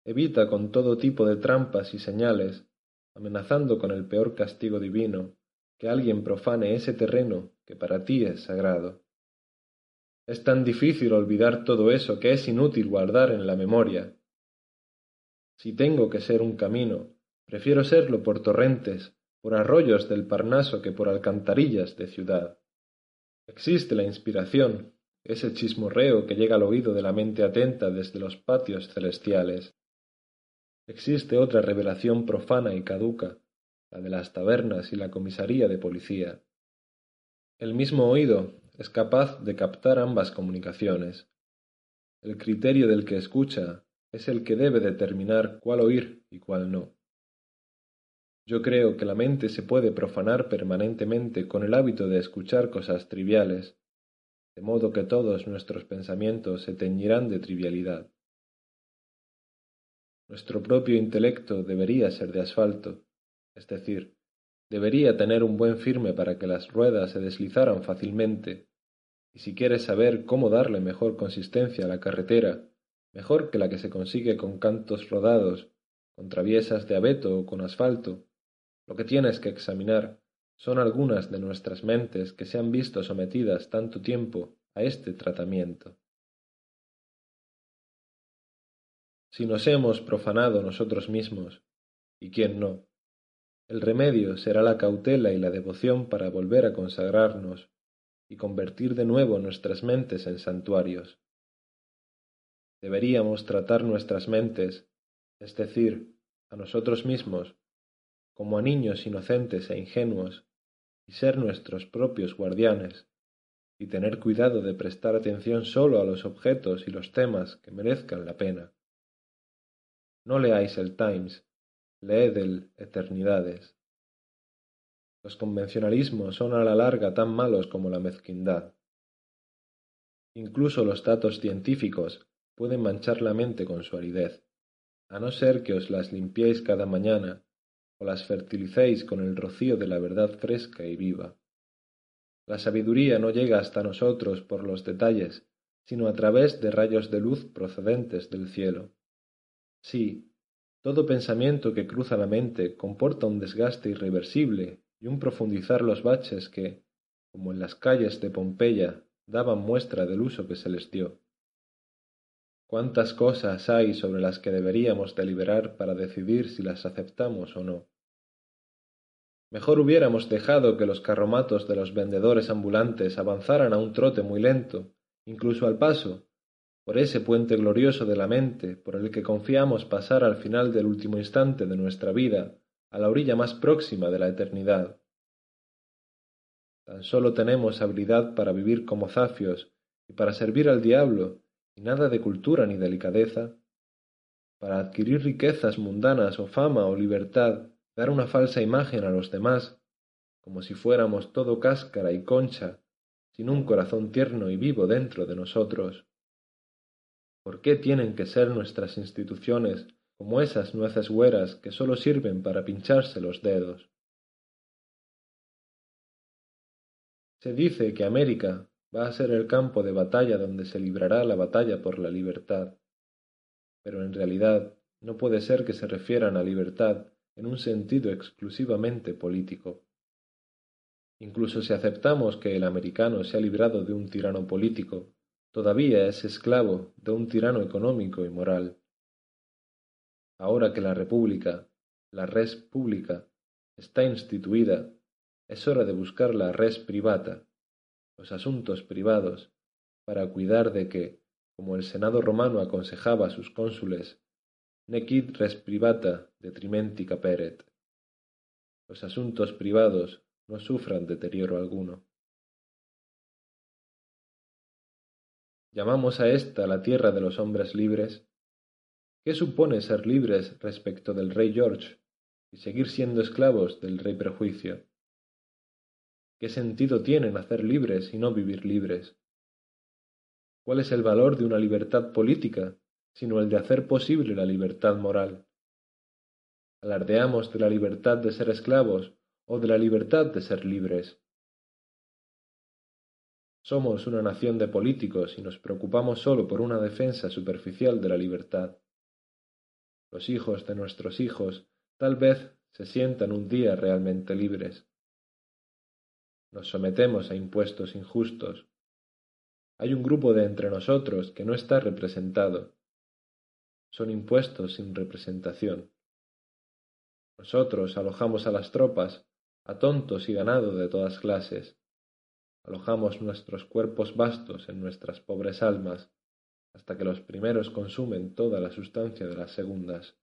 Evita con todo tipo de trampas y señales, amenazando con el peor castigo divino, que alguien profane ese terreno que para ti es sagrado. Es tan difícil olvidar todo eso que es inútil guardar en la memoria. Si tengo que ser un camino, prefiero serlo por torrentes, por arroyos del Parnaso que por alcantarillas de ciudad. Existe la inspiración, ese chismorreo que llega al oído de la mente atenta desde los patios celestiales. Existe otra revelación profana y caduca, la de las tabernas y la comisaría de policía. El mismo oído es capaz de captar ambas comunicaciones. El criterio del que escucha es el que debe determinar cuál oír y cuál no. Yo creo que la mente se puede profanar permanentemente con el hábito de escuchar cosas triviales, de modo que todos nuestros pensamientos se teñirán de trivialidad. Nuestro propio intelecto debería ser de asfalto, es decir, debería tener un buen firme para que las ruedas se deslizaran fácilmente, y si quieres saber cómo darle mejor consistencia a la carretera, mejor que la que se consigue con cantos rodados, con traviesas de abeto o con asfalto, lo que tienes que examinar son algunas de nuestras mentes que se han visto sometidas tanto tiempo a este tratamiento. Si nos hemos profanado nosotros mismos, y quién no, el remedio será la cautela y la devoción para volver a consagrarnos y convertir de nuevo nuestras mentes en santuarios. Deberíamos tratar nuestras mentes, es decir, a nosotros mismos, como a niños inocentes e ingenuos, y ser nuestros propios guardianes, y tener cuidado de prestar atención sólo a los objetos y los temas que merezcan la pena. No leáis el Times, leed el Eternidades. Los convencionalismos son a la larga tan malos como la mezquindad. Incluso los datos científicos pueden manchar la mente con su aridez, a no ser que os las limpiéis cada mañana o las fertilicéis con el rocío de la verdad fresca y viva. La sabiduría no llega hasta nosotros por los detalles, sino a través de rayos de luz procedentes del cielo. Sí, todo pensamiento que cruza la mente comporta un desgaste irreversible y un profundizar los baches que, como en las calles de Pompeya, daban muestra del uso que se les dio. Cuántas cosas hay sobre las que deberíamos deliberar para decidir si las aceptamos o no. Mejor hubiéramos dejado que los carromatos de los vendedores ambulantes avanzaran a un trote muy lento, incluso al paso, por ese puente glorioso de la mente por el que confiamos pasar al final del último instante de nuestra vida a la orilla más próxima de la eternidad. Tan solo tenemos habilidad para vivir como zafios y para servir al diablo, y nada de cultura ni delicadeza, para adquirir riquezas mundanas o fama o libertad dar una falsa imagen a los demás, como si fuéramos todo cáscara y concha, sin un corazón tierno y vivo dentro de nosotros. ¿Por qué tienen que ser nuestras instituciones como esas nueces hueras que sólo sirven para pincharse los dedos? Se dice que América va a ser el campo de batalla donde se librará la batalla por la libertad, pero en realidad no puede ser que se refieran a libertad en un sentido exclusivamente político. Incluso si aceptamos que el americano se ha librado de un tirano político, todavía es esclavo de un tirano económico y moral. Ahora que la República, la res pública, está instituida, es hora de buscar la res privata, los asuntos privados, para cuidar de que, como el Senado romano aconsejaba a sus cónsules, nequid res privata detrimenti caperet. Los asuntos privados no sufran deterioro alguno. ¿Llamamos a esta la tierra de los hombres libres? ¿Qué supone ser libres respecto del rey George y seguir siendo esclavos del rey prejuicio? ¿Qué sentido tiene nacer libres y no vivir libres? ¿Cuál es el valor de una libertad política sino el de hacer posible la libertad moral. Alardeamos de la libertad de ser esclavos o de la libertad de ser libres. Somos una nación de políticos y nos preocupamos solo por una defensa superficial de la libertad. Los hijos de nuestros hijos tal vez se sientan un día realmente libres. Nos sometemos a impuestos injustos. Hay un grupo de entre nosotros que no está representado son impuestos sin representación. Nosotros alojamos a las tropas, a tontos y ganado de todas clases. Alojamos nuestros cuerpos vastos en nuestras pobres almas, hasta que los primeros consumen toda la sustancia de las segundas.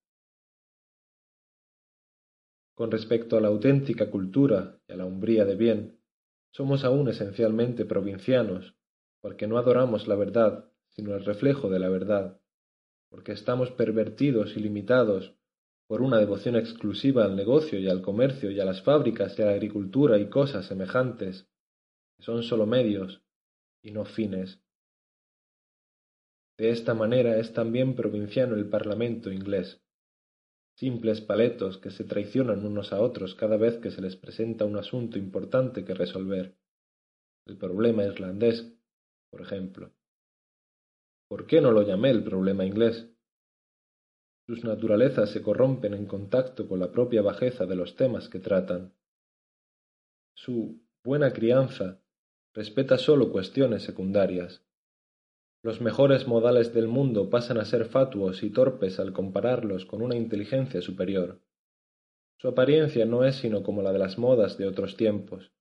Con respecto a la auténtica cultura y a la umbría de bien, somos aún esencialmente provincianos, porque no adoramos la verdad, sino el reflejo de la verdad, porque estamos pervertidos y limitados por una devoción exclusiva al negocio y al comercio y a las fábricas y a la agricultura y cosas semejantes, que son sólo medios y no fines. De esta manera es también provinciano el Parlamento inglés, simples paletos que se traicionan unos a otros cada vez que se les presenta un asunto importante que resolver. El problema irlandés, por ejemplo. ¿Por qué no lo llamé el problema inglés? Sus naturalezas se corrompen en contacto con la propia bajeza de los temas que tratan. Su buena crianza respeta sólo cuestiones secundarias. Los mejores modales del mundo pasan a ser fatuos y torpes al compararlos con una inteligencia superior. Su apariencia no es sino como la de las modas de otros tiempos,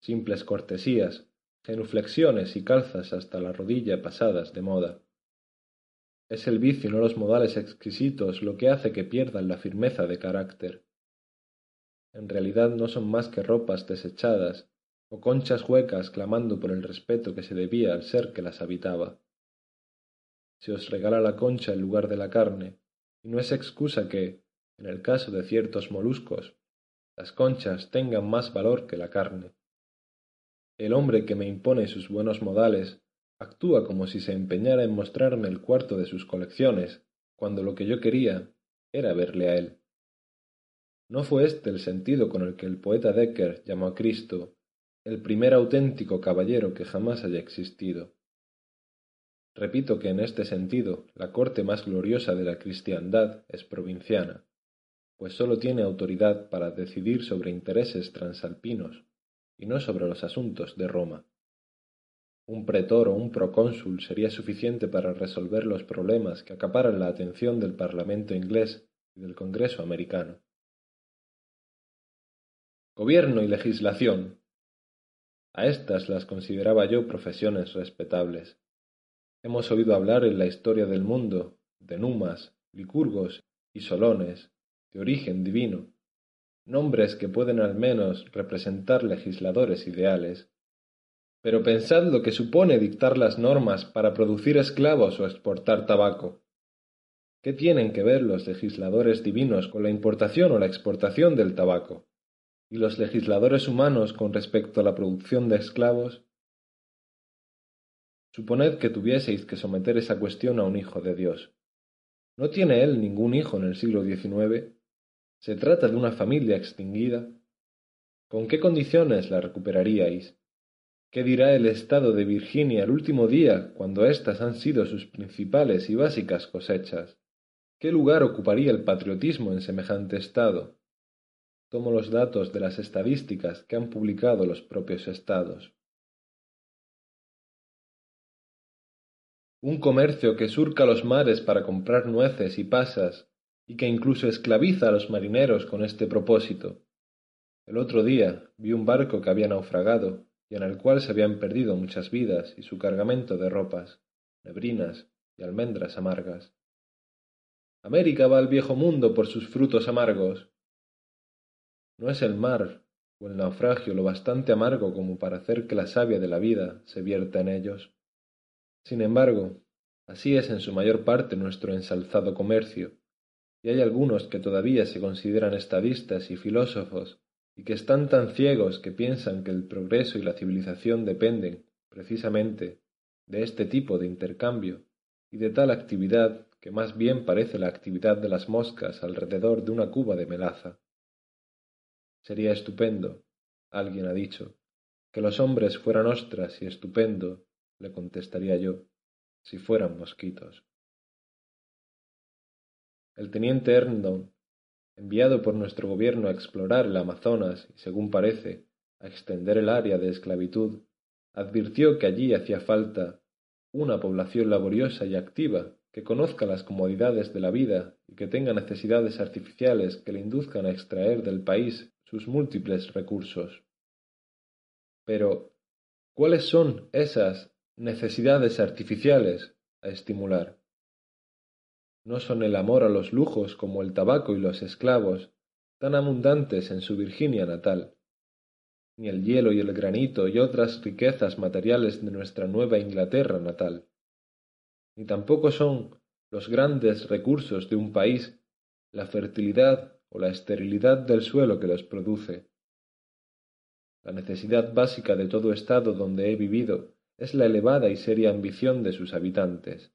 simples cortesías, genuflexiones y calzas hasta la rodilla pasadas de moda. Es el vicio y no los modales exquisitos lo que hace que pierdan la firmeza de carácter. En realidad no son más que ropas desechadas o conchas huecas clamando por el respeto que se debía al ser que las habitaba. Se os regala la concha en lugar de la carne, y no es excusa que, en el caso de ciertos moluscos, las conchas tengan más valor que la carne. El hombre que me impone sus buenos modales actúa como si se empeñara en mostrarme el cuarto de sus colecciones, cuando lo que yo quería era verle a él. No fue este el sentido con el que el poeta Decker llamó a Cristo el primer auténtico caballero que jamás haya existido. Repito que en este sentido la corte más gloriosa de la cristiandad es provinciana, pues sólo tiene autoridad para decidir sobre intereses transalpinos y no sobre los asuntos de Roma. un pretor o un procónsul sería suficiente para resolver los problemas que acaparan la atención del Parlamento inglés y del Congreso americano. Gobierno y legislación. A estas las consideraba yo profesiones respetables. Hemos oído hablar en la historia del mundo de numas, licurgos y solones, de origen divino, nombres que pueden al menos representar legisladores ideales. Pero pensad lo que supone dictar las normas para producir esclavos o exportar tabaco. ¿Qué tienen que ver los legisladores divinos con la importación o la exportación del tabaco? ¿Y los legisladores humanos con respecto a la producción de esclavos? Suponed que tuvieseis que someter esa cuestión a un hijo de Dios. ¿No tiene él ningún hijo en el siglo XIX? ¿Se trata de una familia extinguida? ¿Con qué condiciones la recuperaríais? ¿Qué dirá el estado de Virginia el último día, cuando éstas han sido sus principales y básicas cosechas? ¿Qué lugar ocuparía el patriotismo en semejante estado? Tomo los datos de las estadísticas que han publicado los propios estados. Un comercio que surca los mares para comprar nueces y pasas, y que incluso esclaviza a los marineros con este propósito. El otro día vi un barco que había naufragado y en el cual se habían perdido muchas vidas y su cargamento de ropas, nebrinas y almendras amargas. América va al viejo mundo por sus frutos amargos. No es el mar o el naufragio lo bastante amargo como para hacer que la savia de la vida se vierta en ellos. Sin embargo, así es en su mayor parte nuestro ensalzado comercio, y hay algunos que todavía se consideran estadistas y filósofos, y que están tan ciegos que piensan que el progreso y la civilización dependen, precisamente, de este tipo de intercambio, y de tal actividad que más bien parece la actividad de las moscas alrededor de una cuba de melaza. Sería estupendo, alguien ha dicho, que los hombres fueran ostras y estupendo le contestaría yo, si fueran mosquitos. El teniente Herndon, enviado por nuestro gobierno a explorar el Amazonas y, según parece, a extender el área de esclavitud, advirtió que allí hacía falta una población laboriosa y activa que conozca las comodidades de la vida y que tenga necesidades artificiales que le induzcan a extraer del país sus múltiples recursos. Pero, ¿cuáles son esas necesidades artificiales a estimular. No son el amor a los lujos como el tabaco y los esclavos, tan abundantes en su Virginia natal, ni el hielo y el granito y otras riquezas materiales de nuestra Nueva Inglaterra natal, ni tampoco son los grandes recursos de un país la fertilidad o la esterilidad del suelo que los produce. La necesidad básica de todo estado donde he vivido es la elevada y seria ambición de sus habitantes.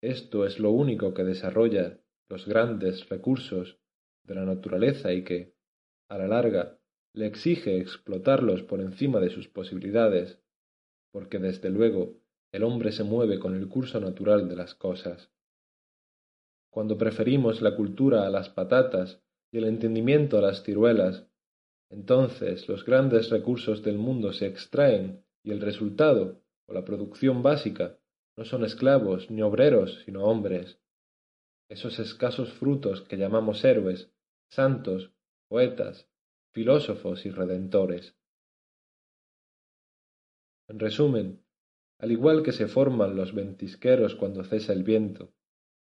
Esto es lo único que desarrolla los grandes recursos de la naturaleza y que, a la larga, le exige explotarlos por encima de sus posibilidades, porque desde luego el hombre se mueve con el curso natural de las cosas. Cuando preferimos la cultura a las patatas y el entendimiento a las ciruelas, entonces los grandes recursos del mundo se extraen y el resultado, o la producción básica, no son esclavos ni obreros, sino hombres. Esos escasos frutos que llamamos héroes, santos, poetas, filósofos y redentores. En resumen, al igual que se forman los ventisqueros cuando cesa el viento,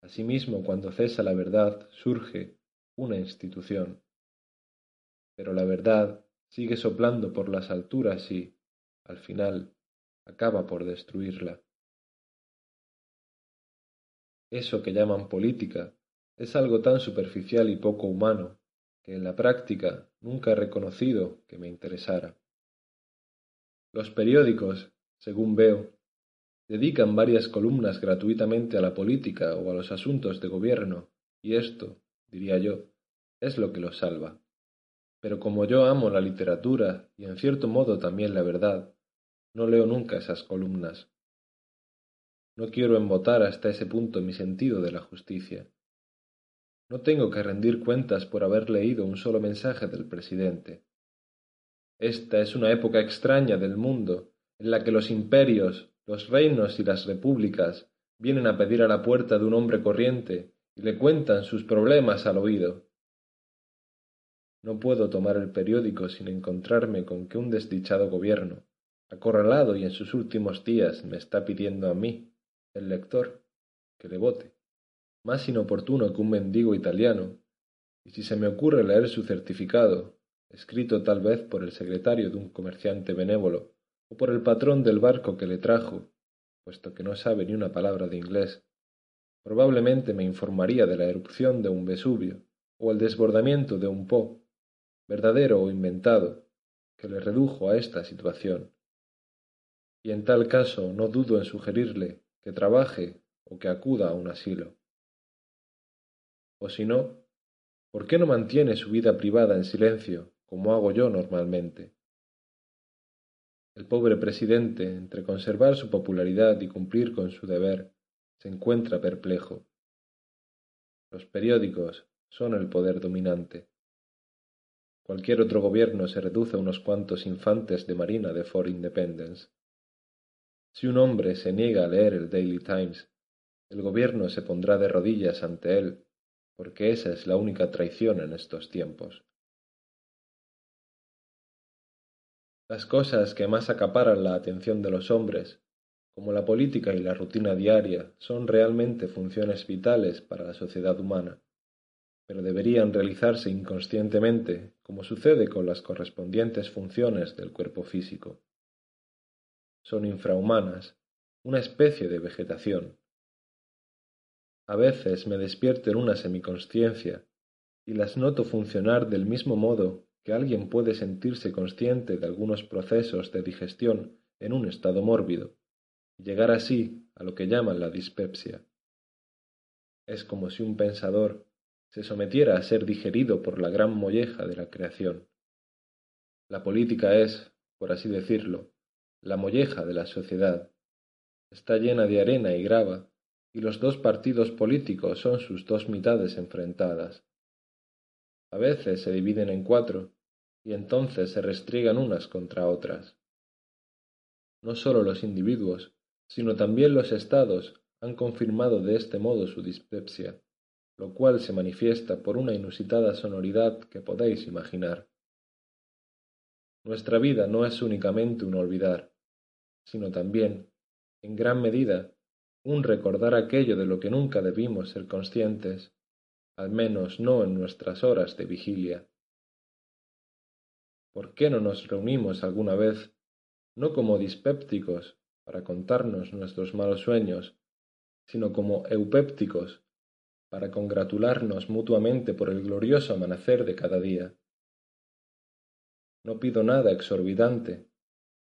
asimismo cuando cesa la verdad surge una institución. Pero la verdad sigue soplando por las alturas y, al final, acaba por destruirla. Eso que llaman política es algo tan superficial y poco humano que en la práctica nunca he reconocido que me interesara. Los periódicos, según veo, dedican varias columnas gratuitamente a la política o a los asuntos de gobierno, y esto, diría yo, es lo que los salva. Pero como yo amo la literatura y en cierto modo también la verdad, no leo nunca esas columnas. No quiero embotar hasta ese punto mi sentido de la justicia. No tengo que rendir cuentas por haber leído un solo mensaje del presidente. Esta es una época extraña del mundo en la que los imperios, los reinos y las repúblicas vienen a pedir a la puerta de un hombre corriente y le cuentan sus problemas al oído. No puedo tomar el periódico sin encontrarme con que un desdichado gobierno, acorralado y en sus últimos días, me está pidiendo a mí, el lector, que le vote, más inoportuno que un mendigo italiano, y si se me ocurre leer su certificado, escrito tal vez por el secretario de un comerciante benévolo, o por el patrón del barco que le trajo, puesto que no sabe ni una palabra de inglés, probablemente me informaría de la erupción de un Vesubio, o el desbordamiento de un Po, verdadero o inventado, que le redujo a esta situación. Y en tal caso no dudo en sugerirle que trabaje o que acuda a un asilo. O si no, ¿por qué no mantiene su vida privada en silencio, como hago yo normalmente? El pobre presidente, entre conservar su popularidad y cumplir con su deber, se encuentra perplejo. Los periódicos son el poder dominante. Cualquier otro gobierno se reduce a unos cuantos infantes de marina de Fort Independence. Si un hombre se niega a leer el Daily Times, el gobierno se pondrá de rodillas ante él, porque esa es la única traición en estos tiempos. Las cosas que más acaparan la atención de los hombres, como la política y la rutina diaria, son realmente funciones vitales para la sociedad humana pero deberían realizarse inconscientemente, como sucede con las correspondientes funciones del cuerpo físico. Son infrahumanas, una especie de vegetación. A veces me despierto en una semiconsciencia y las noto funcionar del mismo modo que alguien puede sentirse consciente de algunos procesos de digestión en un estado mórbido y llegar así a lo que llaman la dispepsia. Es como si un pensador se sometiera a ser digerido por la gran molleja de la creación. La política es, por así decirlo, la molleja de la sociedad. Está llena de arena y grava, y los dos partidos políticos son sus dos mitades enfrentadas. A veces se dividen en cuatro, y entonces se restriegan unas contra otras. No sólo los individuos, sino también los estados han confirmado de este modo su dispepsia lo cual se manifiesta por una inusitada sonoridad que podéis imaginar. Nuestra vida no es únicamente un olvidar, sino también, en gran medida, un recordar aquello de lo que nunca debimos ser conscientes, al menos no en nuestras horas de vigilia. ¿Por qué no nos reunimos alguna vez, no como dispépticos, para contarnos nuestros malos sueños, sino como eupépticos, para congratularnos mutuamente por el glorioso amanecer de cada día. No pido nada exorbitante,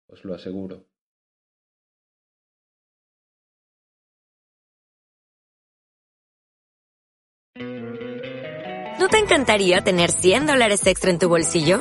os lo aseguro. ¿No te encantaría tener 100 dólares extra en tu bolsillo?